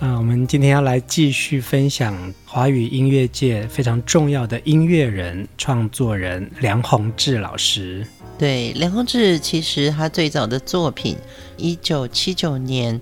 啊、我们今天要来继续分享华语音乐界非常重要的音乐人、创作人梁弘志老师。对，梁弘志其实他最早的作品，一九七九年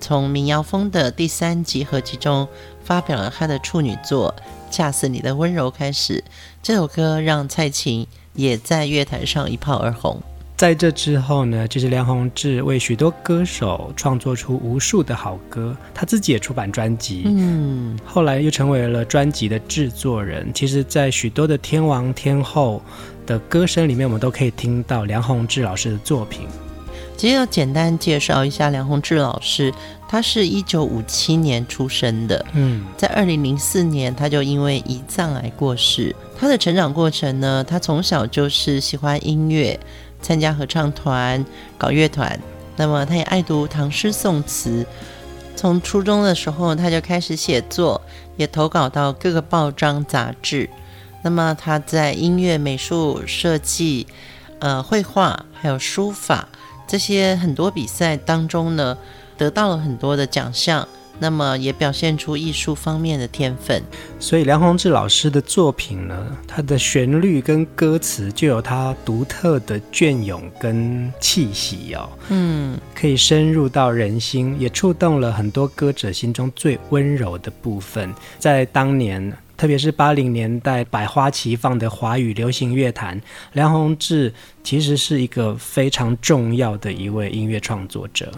从民谣风的第三集合集中发表了他的处女作《恰似你的温柔》开始，这首歌让蔡琴也在乐坛上一炮而红。在这之后呢，就是梁鸿志为许多歌手创作出无数的好歌，他自己也出版专辑，嗯，后来又成为了专辑的制作人。其实，在许多的天王天后的歌声里面，我们都可以听到梁鸿志老师的作品。其实要简单介绍一下梁鸿志老师，他是一九五七年出生的，嗯，在二零零四年他就因为胰脏癌过世。他的成长过程呢，他从小就是喜欢音乐。参加合唱团、搞乐团，那么他也爱读唐诗宋词。从初中的时候，他就开始写作，也投稿到各个报章杂志。那么他在音乐、美术、设计、呃绘画，还有书法这些很多比赛当中呢，得到了很多的奖项。那么也表现出艺术方面的天分，所以梁鸿志老师的作品呢，他的旋律跟歌词就有他独特的隽永跟气息哦，嗯，可以深入到人心，也触动了很多歌者心中最温柔的部分。在当年，特别是八零年代百花齐放的华语流行乐坛，梁鸿志其实是一个非常重要的一位音乐创作者。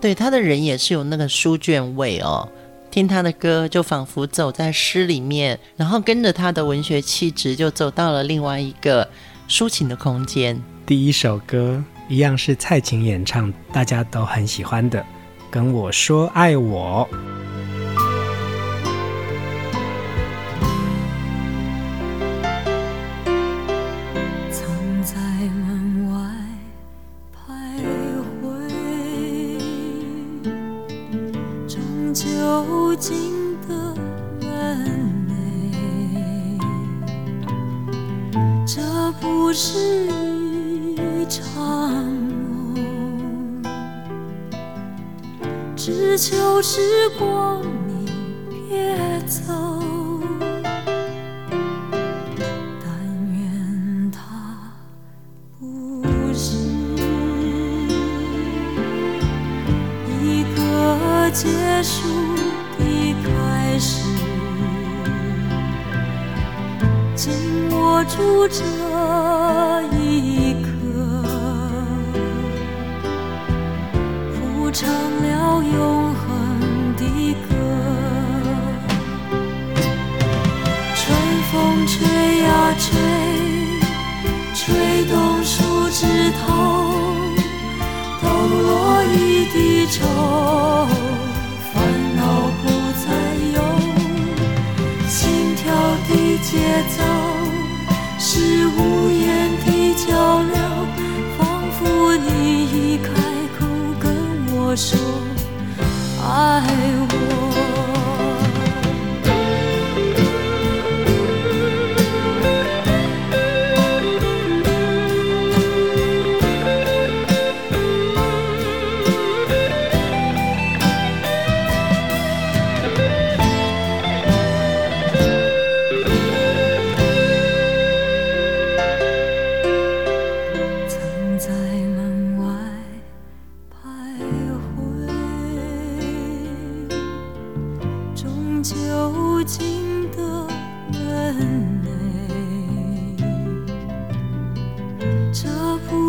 对，他的人也是有那个书卷味哦，听他的歌就仿佛走在诗里面，然后跟着他的文学气质就走到了另外一个抒情的空间。第一首歌一样是蔡琴演唱，大家都很喜欢的，《跟我说爱我》。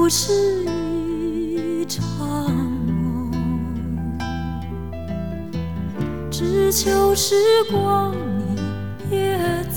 不是一场梦，只求时光你别走。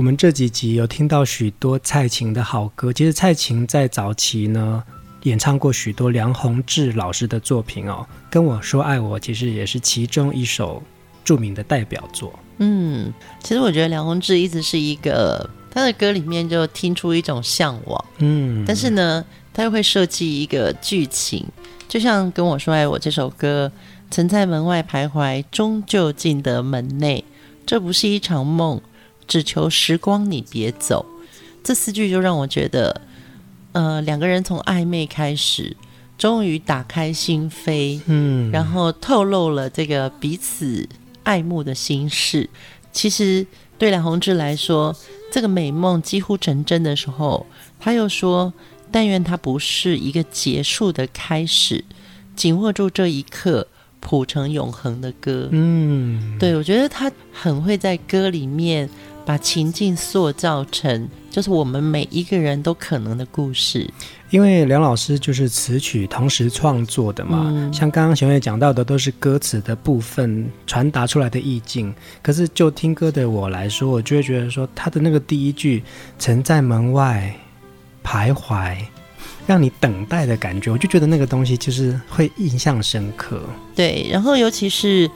我们这几集有听到许多蔡琴的好歌，其实蔡琴在早期呢，演唱过许多梁鸿志老师的作品哦，跟我说爱我，其实也是其中一首著名的代表作。嗯，其实我觉得梁鸿志一直是一个他的歌里面就听出一种向往，嗯，但是呢，他又会设计一个剧情，就像跟我说爱我这首歌，曾在门外徘徊，终究进得门内。这不是一场梦，只求时光你别走。这四句就让我觉得。呃，两个人从暧昧开始，终于打开心扉，嗯，然后透露了这个彼此爱慕的心事。其实对梁宏志来说，这个美梦几乎成真的时候，他又说：“但愿它不是一个结束的开始，紧握住这一刻，谱成永恒的歌。”嗯，对，我觉得他很会在歌里面。把情境塑造成就是我们每一个人都可能的故事，因为梁老师就是词曲同时创作的嘛。嗯、像刚刚熊月讲到的，都是歌词的部分传达出来的意境。可是就听歌的我来说，我就会觉得说，他的那个第一句“曾在门外徘徊”，让你等待的感觉，我就觉得那个东西就是会印象深刻。对，然后尤其是。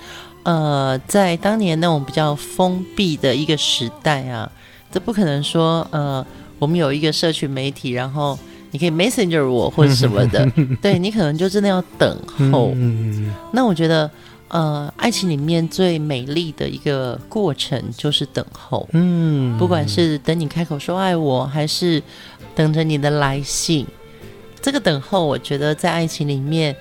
呃，在当年那种比较封闭的一个时代啊，这不可能说呃，我们有一个社群媒体，然后你可以 Messenger 我或者什么的，对，你可能就真的要等候。嗯、那我觉得，呃，爱情里面最美丽的一个过程就是等候。嗯，不管是等你开口说爱我，还是等着你的来信，这个等候，我觉得在爱情里面。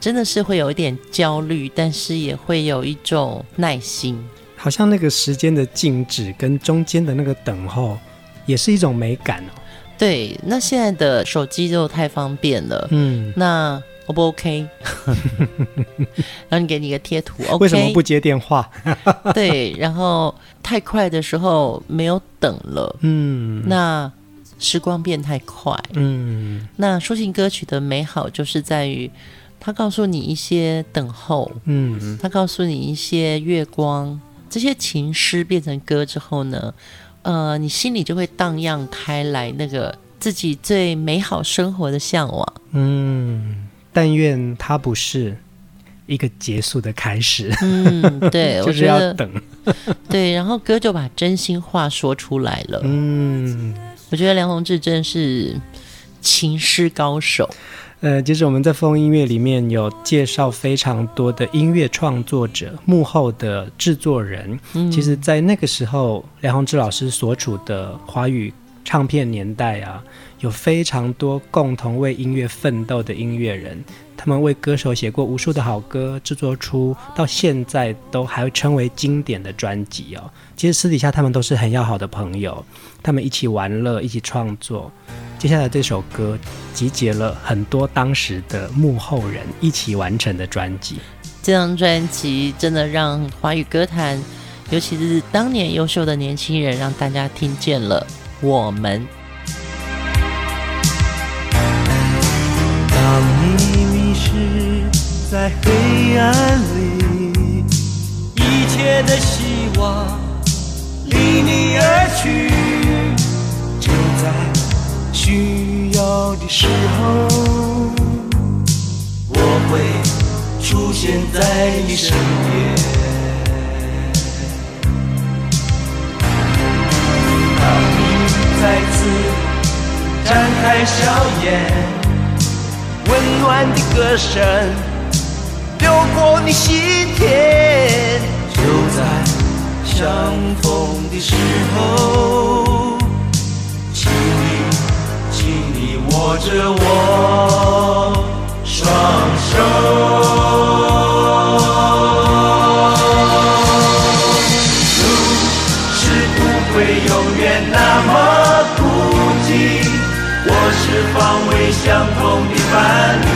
真的是会有一点焦虑，但是也会有一种耐心。好像那个时间的静止跟中间的那个等候，也是一种美感哦。对，那现在的手机就太方便了。嗯，那 O 不 OK？然后你给你一个贴图，OK？为什么不接电话？对，然后太快的时候没有等了。嗯，那时光变太快。嗯，那抒情歌曲的美好就是在于。他告诉你一些等候，嗯，他告诉你一些月光，这些情诗变成歌之后呢，呃，你心里就会荡漾开来那个自己最美好生活的向往，嗯，但愿它不是一个结束的开始，嗯，对，就是要等，对，然后歌就把真心话说出来了，嗯，我觉得梁宏志真是情诗高手。呃，其实我们在风音乐里面有介绍非常多的音乐创作者、幕后的制作人。嗯，其实，在那个时候，梁鸿志老师所处的华语唱片年代啊，有非常多共同为音乐奋斗的音乐人，他们为歌手写过无数的好歌，制作出到现在都还称为经典的专辑哦。其实私底下他们都是很要好的朋友，他们一起玩乐，一起创作。接下来这首歌集结了很多当时的幕后人一起完成的专辑。这张专辑真的让华语歌坛，尤其是当年优秀的年轻人，让大家听见了我们。在黑暗里，一切的希望离你而去，就在需要的时候，我会出现在你身边。当你再次展开笑颜。温暖的歌声走过你心田，就在相逢的时候，请你，请你握着我双手。路是不会永远那么孤寂，我是方位相同的。伴侣，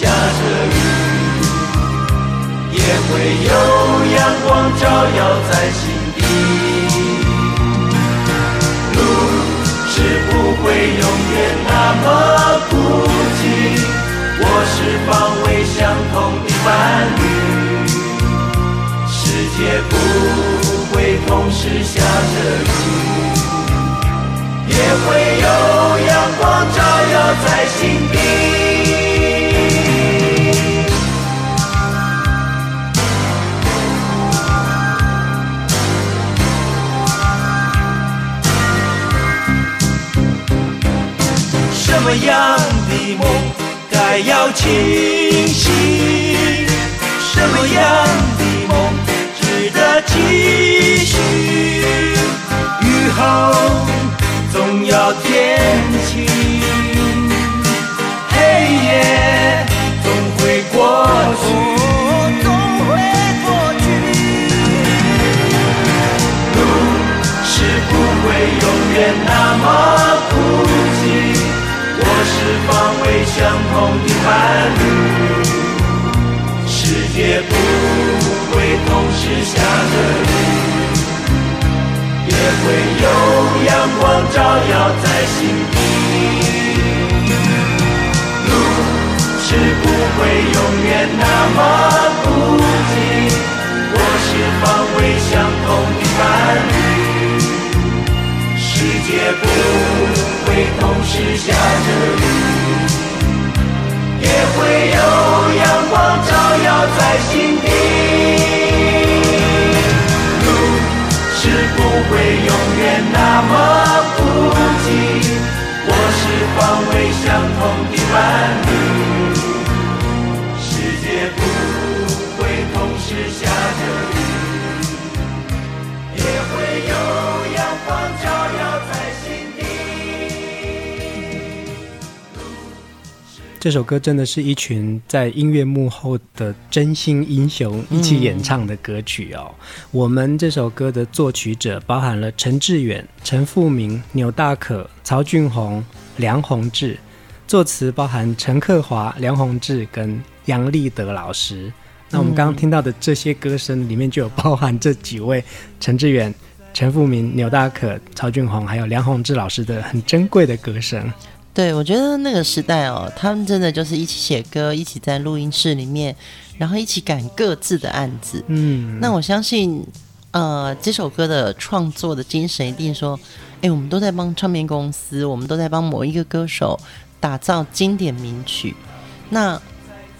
下着雨，也会有阳光照耀在心底。路是不会永远那么孤寂，我是方位相同的伴侣，世界不会同时下着雨。也会有阳光照耀在心底。么样的梦该要清醒？什么样的梦值得继续？雨后。总要天晴，黑夜总会过去，总会过去。路是不会永远那么，方位相同的伴侣，世界不会同时下着雨。也会有阳光照耀在心底，路是不会永远那么孤寂。我是方位相同的伴侣，世界不会同时下着雨，也会有阳光照耀在心底。路是不会永远那么孤寂，我是方位相同的伴侣，这首歌真的是一群在音乐幕后的真心英雄一起演唱的歌曲哦。我们这首歌的作曲者包含了陈志远、陈复明、钮大可、曹俊宏、梁弘志；作词包含陈克华、梁弘志跟杨立德老师。那我们刚刚听到的这些歌声里面就有包含这几位陈志远、陈复明、钮大可、曹俊宏，还有梁弘志老师的很珍贵的歌声。对，我觉得那个时代哦，他们真的就是一起写歌，一起在录音室里面，然后一起赶各自的案子。嗯，那我相信，呃，这首歌的创作的精神一定说，哎，我们都在帮唱片公司，我们都在帮某一个歌手打造经典名曲。那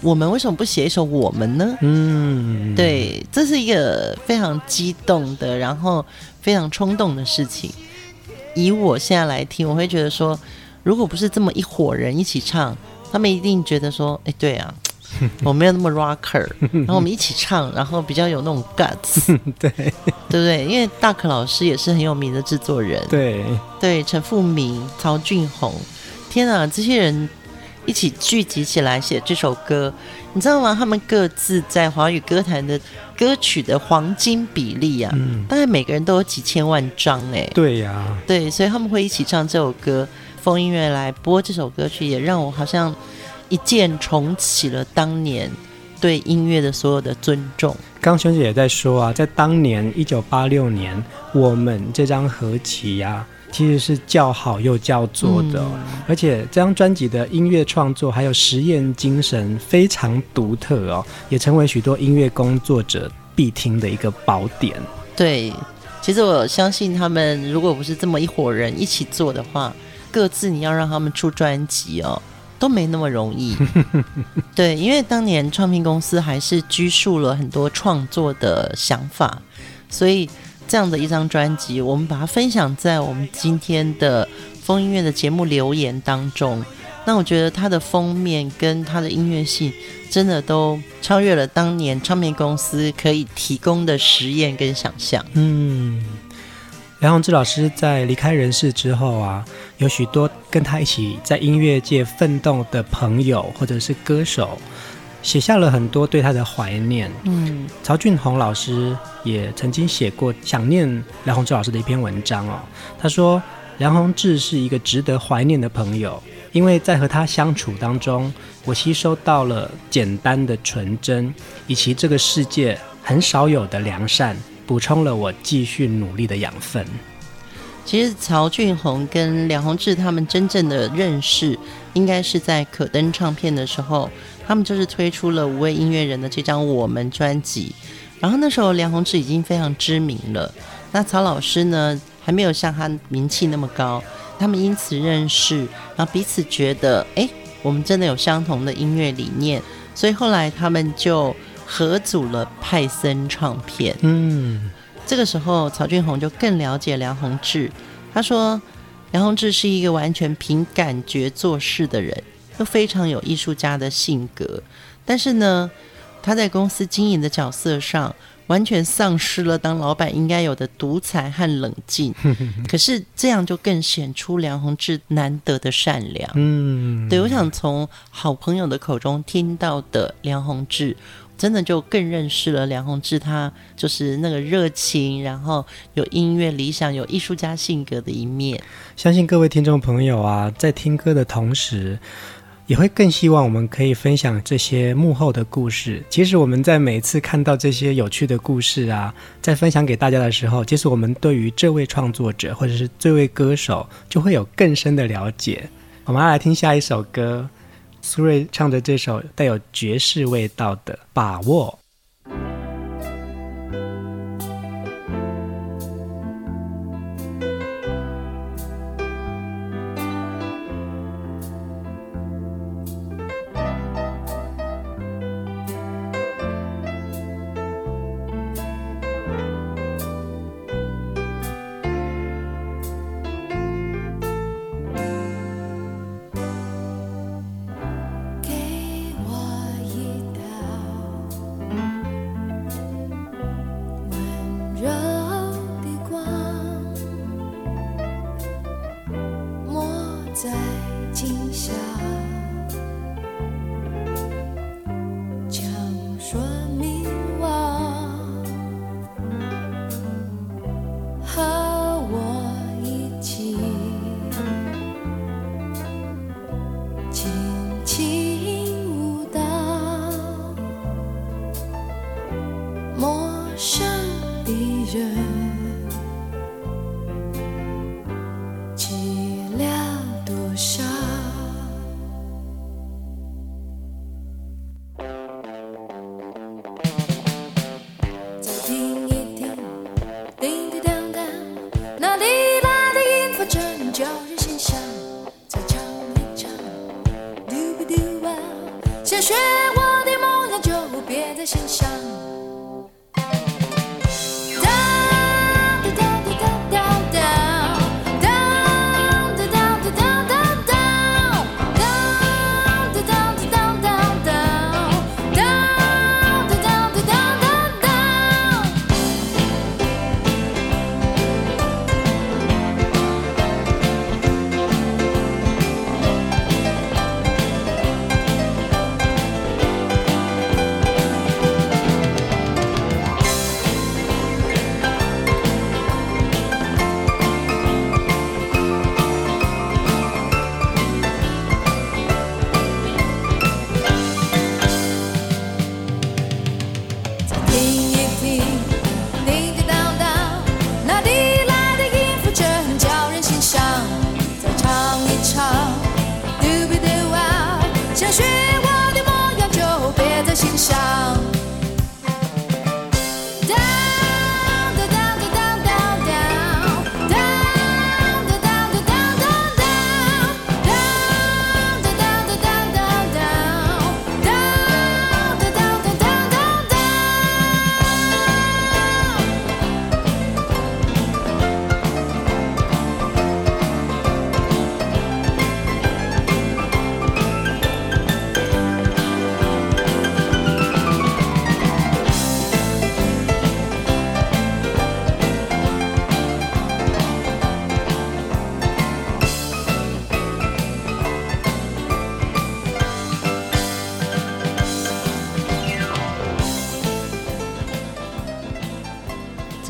我们为什么不写一首我们呢？嗯，对，这是一个非常激动的，然后非常冲动的事情。以我现在来听，我会觉得说。如果不是这么一伙人一起唱，他们一定觉得说：“哎，对啊，我没有那么 rocker。”然后我们一起唱，然后比较有那种 guts，对对不对？因为大可老师也是很有名的制作人，对对，陈富明、曹俊宏，天啊，这些人一起聚集起来写这首歌，你知道吗？他们各自在华语歌坛的歌曲的黄金比例啊，嗯，大概每个人都有几千万张哎，对呀，啊，对，所以他们会一起唱这首歌。疯音乐来播这首歌曲，也让我好像一键重启了当年对音乐的所有的尊重。刚萱姐也在说啊，在当年一九八六年，我们这张合集呀、啊，其实是叫好又叫座的，嗯、而且这张专辑的音乐创作还有实验精神非常独特哦，也成为许多音乐工作者必听的一个宝典。对，其实我相信他们如果不是这么一伙人一起做的话，各自你要让他们出专辑哦。都没那么容易，对，因为当年唱片公司还是拘束了很多创作的想法，所以这样的一张专辑，我们把它分享在我们今天的风音乐的节目留言当中。那我觉得它的封面跟它的音乐性，真的都超越了当年唱片公司可以提供的实验跟想象。嗯。梁宏志老师在离开人世之后啊，有许多跟他一起在音乐界奋斗的朋友或者是歌手，写下了很多对他的怀念。嗯，曹俊宏老师也曾经写过想念梁宏志老师的一篇文章哦。他说，梁宏志是一个值得怀念的朋友，因为在和他相处当中，我吸收到了简单的纯真，以及这个世界很少有的良善。补充了我继续努力的养分。其实曹俊宏跟梁鸿志他们真正的认识，应该是在可登唱片的时候，他们就是推出了五位音乐人的这张《我们》专辑。然后那时候梁鸿志已经非常知名了，那曹老师呢还没有像他名气那么高。他们因此认识，然后彼此觉得，哎，我们真的有相同的音乐理念，所以后来他们就。合组了派森唱片。嗯，这个时候曹俊宏就更了解梁鸿志。他说，梁鸿志是一个完全凭感觉做事的人，又非常有艺术家的性格。但是呢，他在公司经营的角色上，完全丧失了当老板应该有的独裁和冷静。可是这样就更显出梁鸿志难得的善良。嗯，对，我想从好朋友的口中听到的梁鸿志。真的就更认识了梁鸿志，他就是那个热情，然后有音乐理想、有艺术家性格的一面。相信各位听众朋友啊，在听歌的同时，也会更希望我们可以分享这些幕后的故事。其实我们在每次看到这些有趣的故事啊，在分享给大家的时候，其实我们对于这位创作者或者是这位歌手，就会有更深的了解。我们要来听下一首歌。苏芮唱的这首带有爵士味道的《把握》。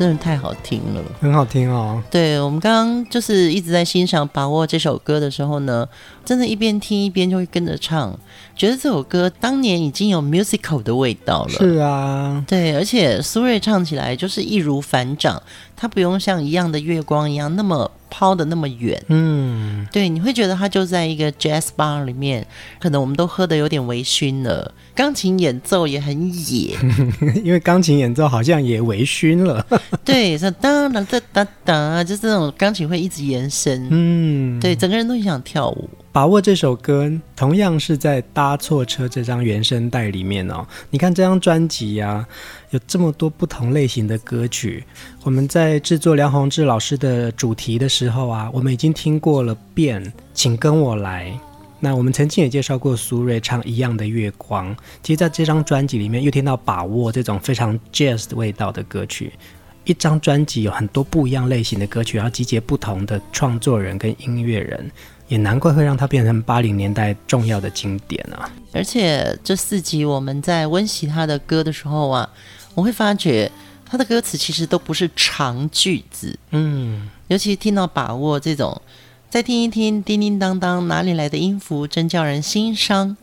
真的太好听了，很好听哦。对，我们刚刚就是一直在欣赏《把握》这首歌的时候呢，真的，一边听一边就会跟着唱，觉得这首歌当年已经有 musical 的味道了。是啊，对，而且苏芮唱起来就是易如反掌，他不用像一样的月光一样那么。抛的那么远，嗯，对，你会觉得它就在一个 jazz bar 里面，可能我们都喝的有点微醺了。钢琴演奏也很野，因为钢琴演奏好像也微醺了。对，是哒哒哒哒哒，就是那种钢琴会一直延伸，嗯，对，整个人都很想跳舞。把握这首歌，同样是在《搭错车》这张原声带里面哦。你看这张专辑呀，有这么多不同类型的歌曲。我们在制作梁弘志老师的主题的时候啊，我们已经听过了《变》，请跟我来。那我们曾经也介绍过苏芮唱《一样的月光》。其实在这张专辑里面，又听到《把握》这种非常 jazz 味道的歌曲。一张专辑有很多不一样类型的歌曲，然后集结不同的创作人跟音乐人。也难怪会让它变成八零年代重要的经典啊！而且这四集我们在温习他的歌的时候啊，我会发觉他的歌词其实都不是长句子，嗯，尤其听到把握这种，再听一听叮叮当当哪里来的音符，真叫人心伤。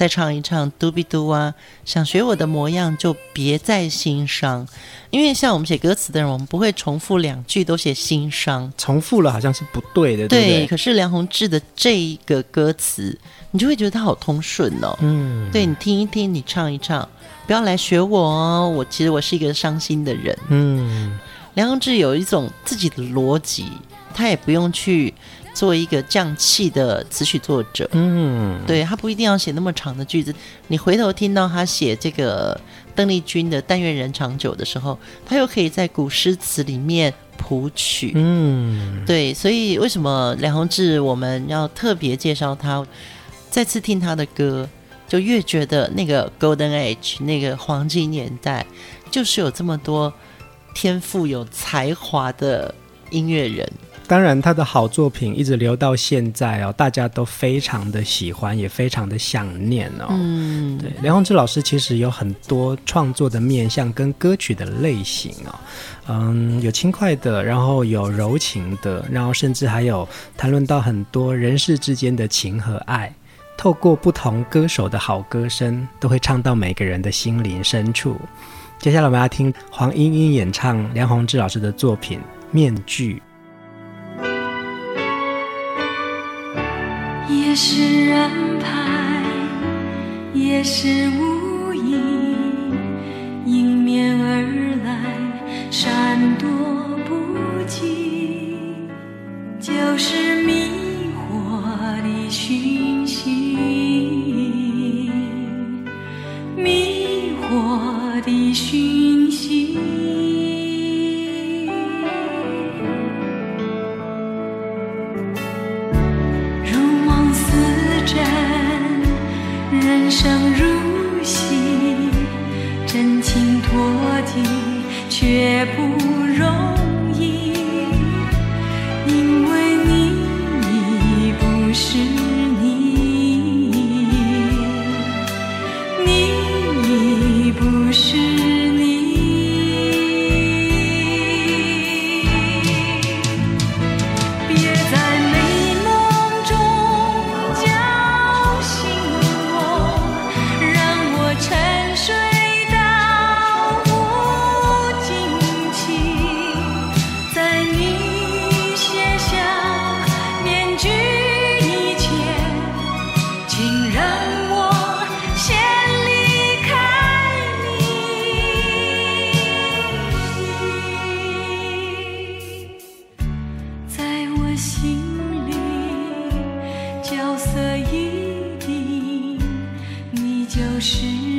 再唱一唱嘟比嘟啊，想学我的模样就别再心伤，因为像我们写歌词的人，我们不会重复两句都写心伤，重复了好像是不对的，对，对？可是梁弘志的这一个歌词，你就会觉得他好通顺哦。嗯，对，你听一听，你唱一唱，不要来学我哦。我其实我是一个伤心的人。嗯，梁弘志有一种自己的逻辑，他也不用去。做一个降气的词曲作者，嗯，对，他不一定要写那么长的句子。你回头听到他写这个邓丽君的《但愿人长久》的时候，他又可以在古诗词里面谱曲，嗯，对。所以为什么梁弘志我们要特别介绍他？再次听他的歌，就越觉得那个 Golden Age 那个黄金年代，就是有这么多天赋有才华的音乐人。当然，他的好作品一直留到现在哦，大家都非常的喜欢，也非常的想念哦。嗯，对，梁鸿志老师其实有很多创作的面向跟歌曲的类型哦，嗯，有轻快的，然后有柔情的，然后甚至还有谈论到很多人世之间的情和爱，透过不同歌手的好歌声，都会唱到每个人的心灵深处。接下来我们要听黄莺莺演唱梁宏志老师的作品《面具》。是安排，也是无意，迎面而来，闪躲心里角色一定你就是。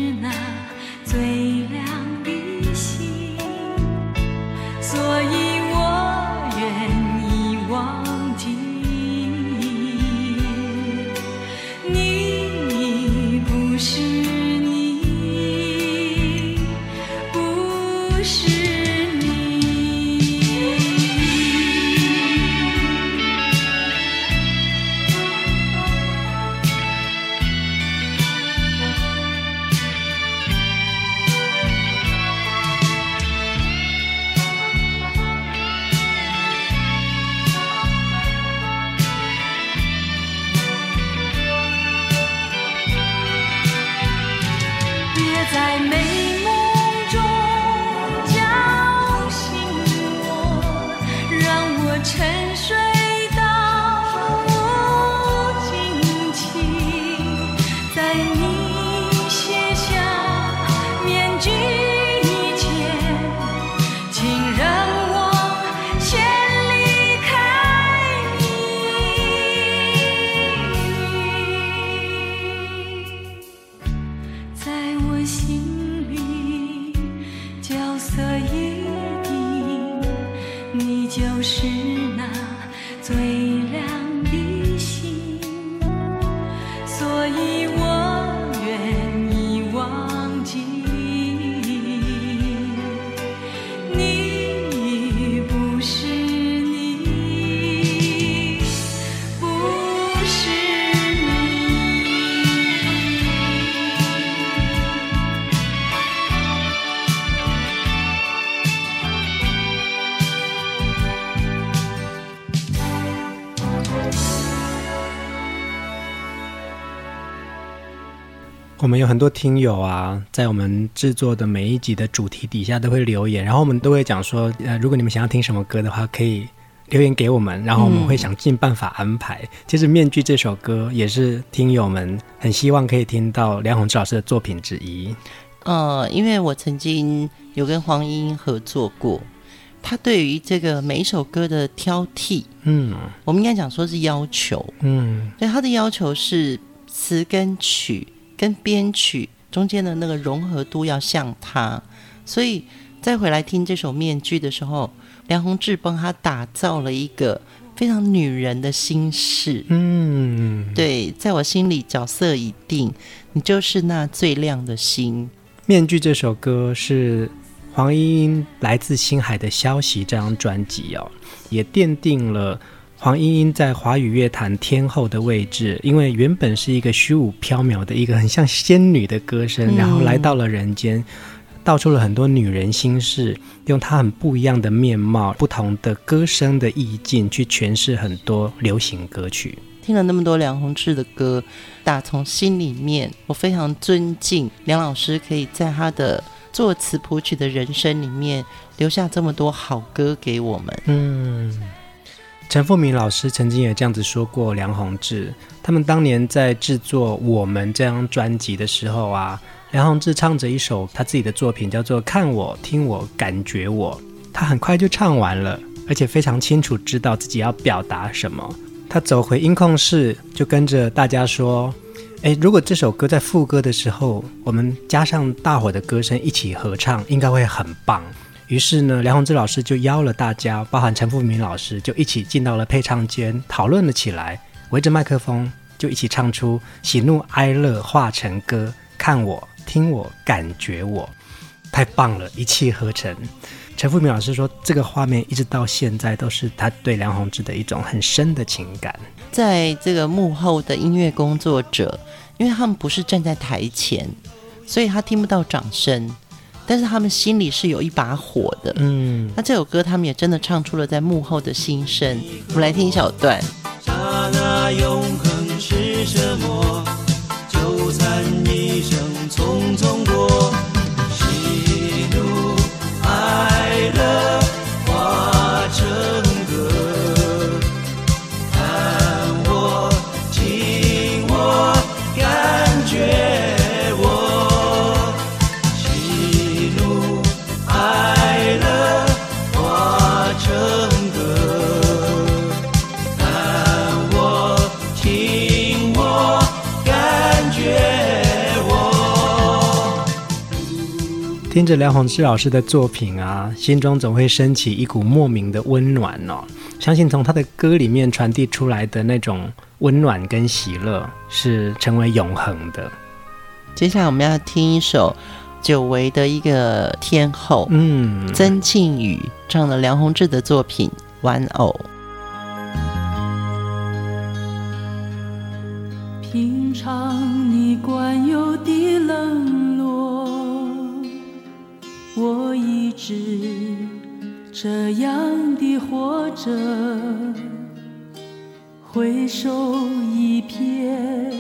我们有很多听友啊，在我们制作的每一集的主题底下都会留言，然后我们都会讲说，呃，如果你们想要听什么歌的话，可以留言给我们，然后我们会想尽办法安排。嗯、其实《面具》这首歌也是听友们很希望可以听到梁鸿志老师的作品之一。呃，因为我曾经有跟黄莺合作过，他对于这个每一首歌的挑剔，嗯，我们应该讲说是要求，嗯，对他的要求是词跟曲。跟编曲中间的那个融合度要像他，所以再回来听这首《面具》的时候，梁鸿志帮他打造了一个非常女人的心事。嗯，对，在我心里角色已定，你就是那最亮的星。《面具》这首歌是黄莺莺来自星海的消息这张专辑哦，也奠定了。黄莺莺在华语乐坛天后的位置，因为原本是一个虚无缥缈的一个很像仙女的歌声，然后来到了人间，道出了很多女人心事，用她很不一样的面貌、不同的歌声的意境去诠释很多流行歌曲。听了那么多梁鸿志的歌，打从心里面，我非常尊敬梁老师，可以在他的作词谱曲的人生里面留下这么多好歌给我们。嗯。陈复明老师曾经也这样子说过，梁鸿志他们当年在制作《我们》这张专辑的时候啊，梁鸿志唱着一首他自己的作品，叫做《看我听我感觉我》，他很快就唱完了，而且非常清楚知道自己要表达什么。他走回音控室，就跟着大家说：“诶，如果这首歌在副歌的时候，我们加上大伙的歌声一起合唱，应该会很棒。”于是呢，梁鸿志老师就邀了大家，包含陈富明老师，就一起进到了配唱间，讨论了起来，围着麦克风就一起唱出喜怒哀乐化成歌，看我听我感觉我，太棒了，一气呵成。陈富明老师说，这个画面一直到现在都是他对梁鸿志的一种很深的情感。在这个幕后的音乐工作者，因为他们不是站在台前，所以他听不到掌声。但是他们心里是有一把火的，嗯，那这首歌他们也真的唱出了在幕后的心声。我们来听一小段。刹那永恒是什么？听着梁鸿志老师的作品啊，心中总会升起一股莫名的温暖哦。相信从他的歌里面传递出来的那种温暖跟喜乐，是成为永恒的。接下来我们要听一首久违的一个天后，嗯，曾庆宇唱了梁鸿志的作品《玩偶》。是这样的活着，回首一瞥，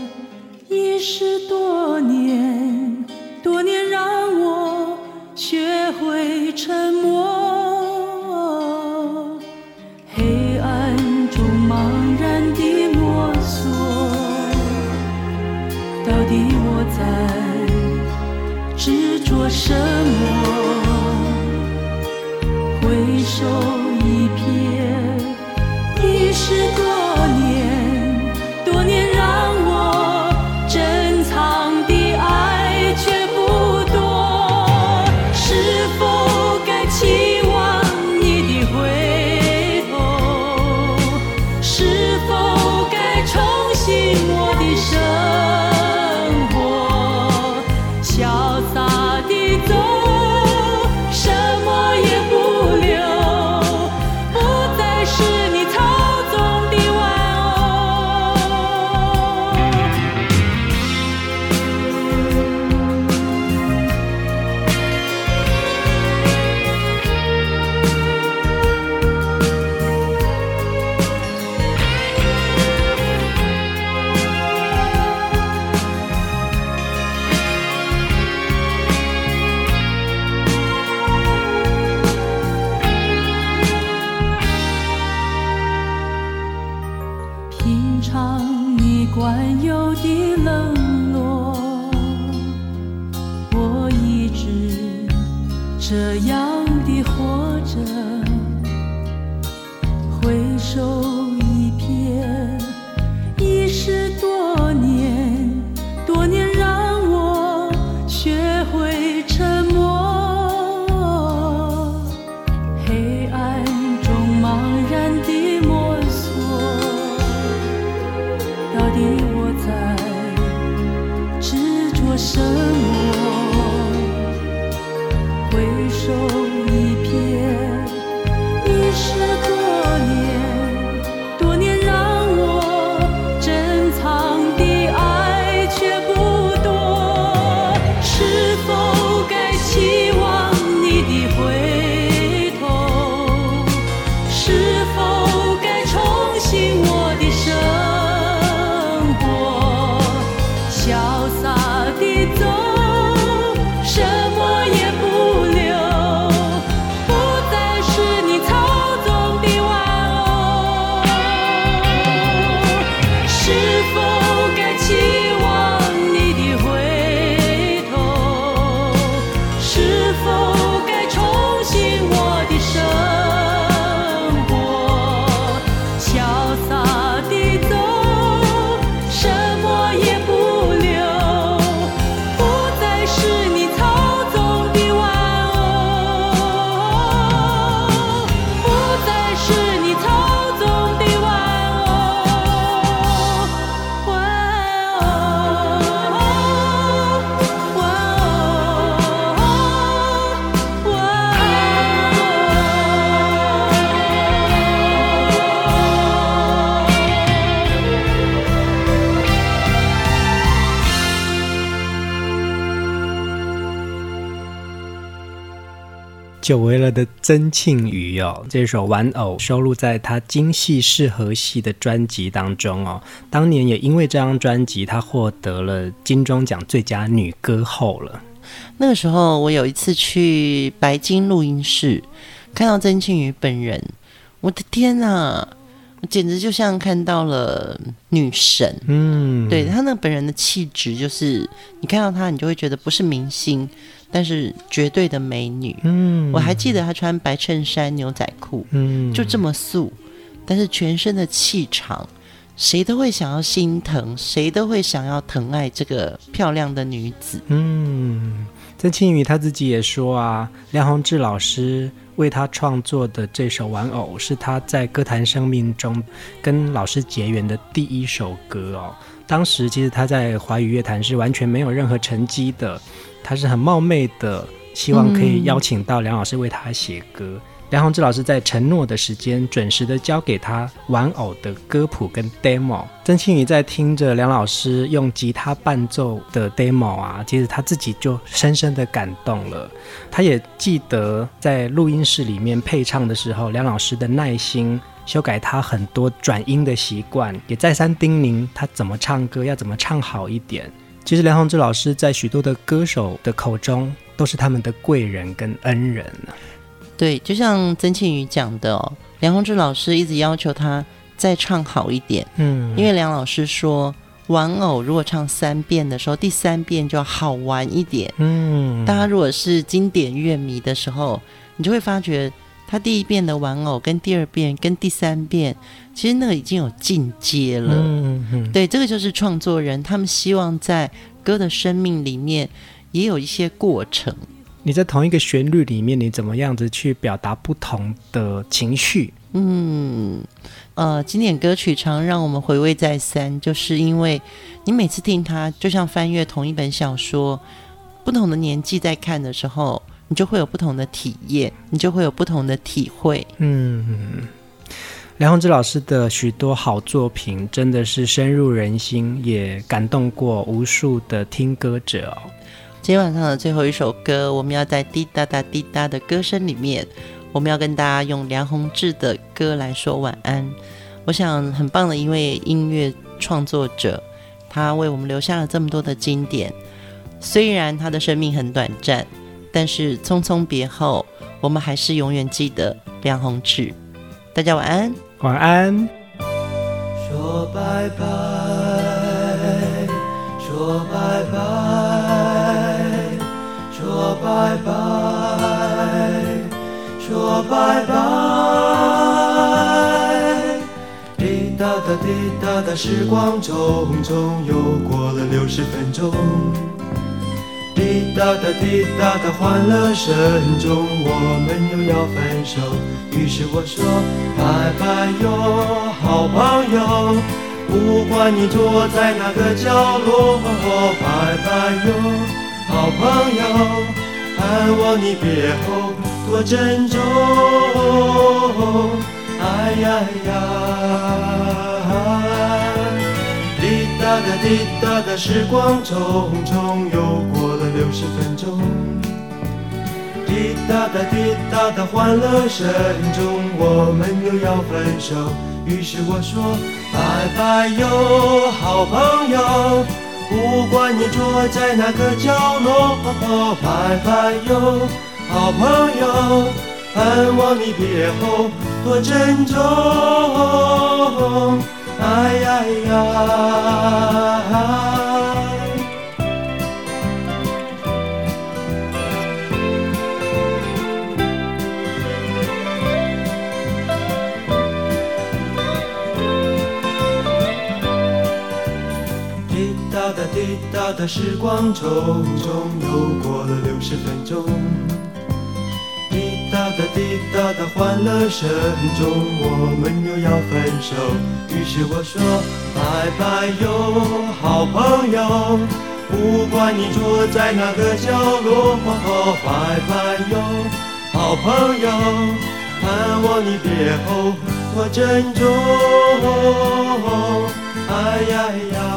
已是多年，多年让我学会沉默，黑暗中茫然地摸索，到底我在。执着什么？回久违了的曾庆瑜哦，这首《玩偶》收录在他京戏适合戏的专辑当中哦。当年也因为这张专辑，他获得了金钟奖最佳女歌后了。那个时候，我有一次去白金录音室，看到曾庆瑜本人，我的天哪，简直就像看到了女神。嗯，对，她那本人的气质，就是你看到她，你就会觉得不是明星。但是绝对的美女，嗯，我还记得她穿白衬衫、牛仔裤，嗯，就这么素，但是全身的气场，谁都会想要心疼，谁都会想要疼爱这个漂亮的女子。嗯，曾庆瑜她自己也说啊，梁宏志老师为他创作的这首《玩偶》是他在歌坛生命中跟老师结缘的第一首歌哦。当时其实他在华语乐坛是完全没有任何成绩的。他是很冒昧的，希望可以邀请到梁老师为他写歌。嗯、梁弘志老师在承诺的时间准时的交给他玩偶的歌谱跟 demo。曾庆宇在听着梁老师用吉他伴奏的 demo 啊，其实他自己就深深的感动了。他也记得在录音室里面配唱的时候，梁老师的耐心修改他很多转音的习惯，也再三叮咛他怎么唱歌要怎么唱好一点。其实梁弘志老师在许多的歌手的口中都是他们的贵人跟恩人。对，就像曾庆瑜讲的哦，梁鸿志老师一直要求他再唱好一点。嗯，因为梁老师说，玩偶如果唱三遍的时候，第三遍就要好玩一点。嗯，大家如果是经典乐迷的时候，你就会发觉。他第一遍的玩偶跟第二遍跟第三遍，其实那个已经有进阶了。嗯嗯，对，这个就是创作人，他们希望在歌的生命里面也有一些过程。你在同一个旋律里面，你怎么样子去表达不同的情绪？嗯，呃，经典歌曲常让我们回味再三，就是因为你每次听它，就像翻阅同一本小说，不同的年纪在看的时候。你就会有不同的体验，你就会有不同的体会。嗯，梁鸿志老师的许多好作品真的是深入人心，也感动过无数的听歌者哦。今天晚上的最后一首歌，我们要在滴答答滴答的歌声里面，我们要跟大家用梁弘志的歌来说晚安。我想很棒的一位音乐创作者，他为我们留下了这么多的经典，虽然他的生命很短暂。但是匆匆别后，我们还是永远记得梁弘志。大家晚安，晚安。说拜拜。拜拜，说拜拜。滴答答滴答答，时光匆匆又过了六十分钟。滴答答滴答答，欢乐声中，我们又要分手。于是我说拜拜哟，好朋友，不管你坐在哪个角落。拜拜哟，好朋友，盼望你别后多珍重。哎呀呀。滴答答滴答答，时光匆匆又过了六十分钟。滴答答滴答答，欢乐声中，我们又要分手。于是我说拜拜哟，好朋友，不管你坐在哪个角落。嗨嗨哟，好朋友，盼望你别后多珍重。哎呀呀！滴答答，时光匆匆又过了六十分钟。滴答答滴答答欢乐声中，我们又要分手。于是我说拜拜哟，好朋友，不管你坐在哪个角落。哦，拜拜哟，好朋友，盼望你别后多珍重。哎呀呀，